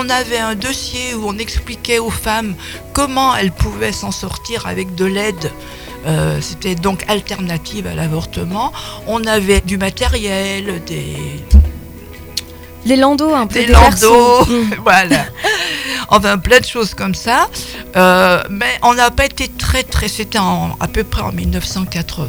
on avait un dossier où on expliquait aux femmes comment elles pouvaient s'en sortir avec de l'aide. Euh, C'était donc alternative à l'avortement. On avait du matériel, des, Les landaux un peu. des berceaux. landaux, Mm. voilà. Enfin, plein de choses comme ça. Euh, mais on n'a pas été très, très. C'était à peu près en 1980.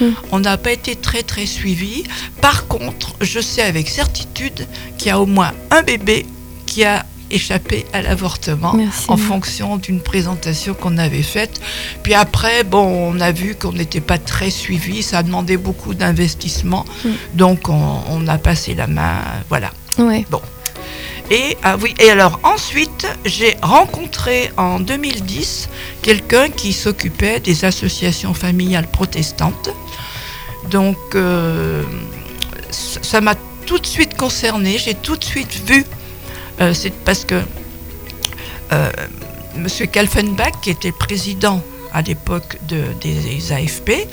Mm. On n'a pas été très, très suivi. Par contre, je sais avec certitude qu'il y a au moins un bébé qui a échappé à l'avortement en fonction d'une présentation qu'on avait faite. Puis après, bon, on a vu qu'on n'était pas très suivi, ça a demandé beaucoup d'investissement, Mm. donc on, on a passé la main, voilà. Ouais. Et ah oui, et alors ensuite, j'ai rencontré en 2010 quelqu'un qui s'occupait des associations familiales protestantes. Donc euh, ça m'a tout de suite concerné, j'ai tout de suite vu. Euh, C'est parce que euh, Monsieur Kalfenbach, qui était président à l'époque de- des AFP,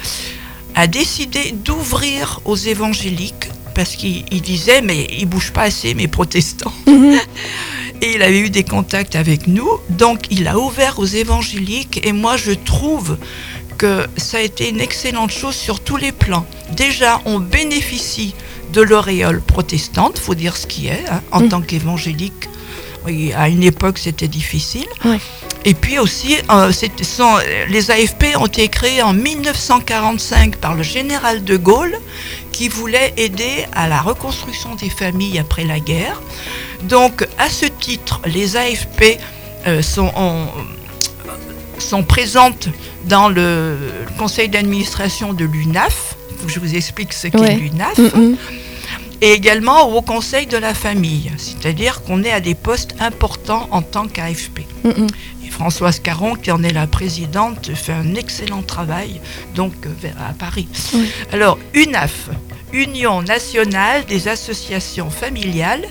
a décidé d'ouvrir aux évangéliques parce qu'il il disait mais ils bougent pas assez mes protestants. Et il avait eu des contacts avec nous, donc il a ouvert aux évangéliques et moi je trouve que ça a été une excellente chose sur tous les plans. Déjà, on bénéficie de l'auréole protestante, faut dire ce qui est, hein, en Mm. tant qu'évangélique. Oui, à une époque, c'était difficile. Et puis aussi, euh, sont- les AFP ont été créés en 1945 par le général de Gaulle, qui voulait aider à la reconstruction des familles après la guerre. Donc, à ce titre, les AFP euh, sont, en- sont présentes dans le conseil d'administration de l'UNAF. Faut que je vous explique ce qu'est Ouais. l'UNAF Mm, mm. et également au Conseil de la famille, c'est-à-dire qu'on est à des postes importants en tant qu'AFP. Mm. Et Françoise Caron, qui en est la présidente, fait un excellent travail donc euh, à Paris. Oui. Alors, UNAF, Union nationale des associations familiales,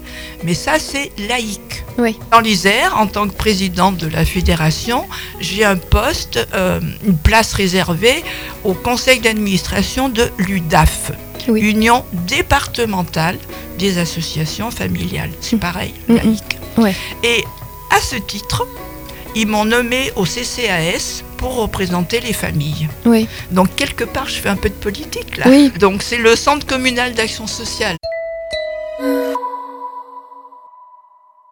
mais ça c'est laïque. Oui. Dans l'Isère, en tant que présidente de la fédération, j'ai un poste, euh, une place réservée au conseil d'administration de l'UDAF, Oui. Union départementale des associations familiales. C'est Mm. pareil, Mm, mm. laïque. Ouais. Et à ce titre, ils m'ont nommé au CCAS pour représenter les familles. Oui. Donc quelque part, je fais un peu de politique là. Oui. Donc c'est le Centre communal d'action sociale.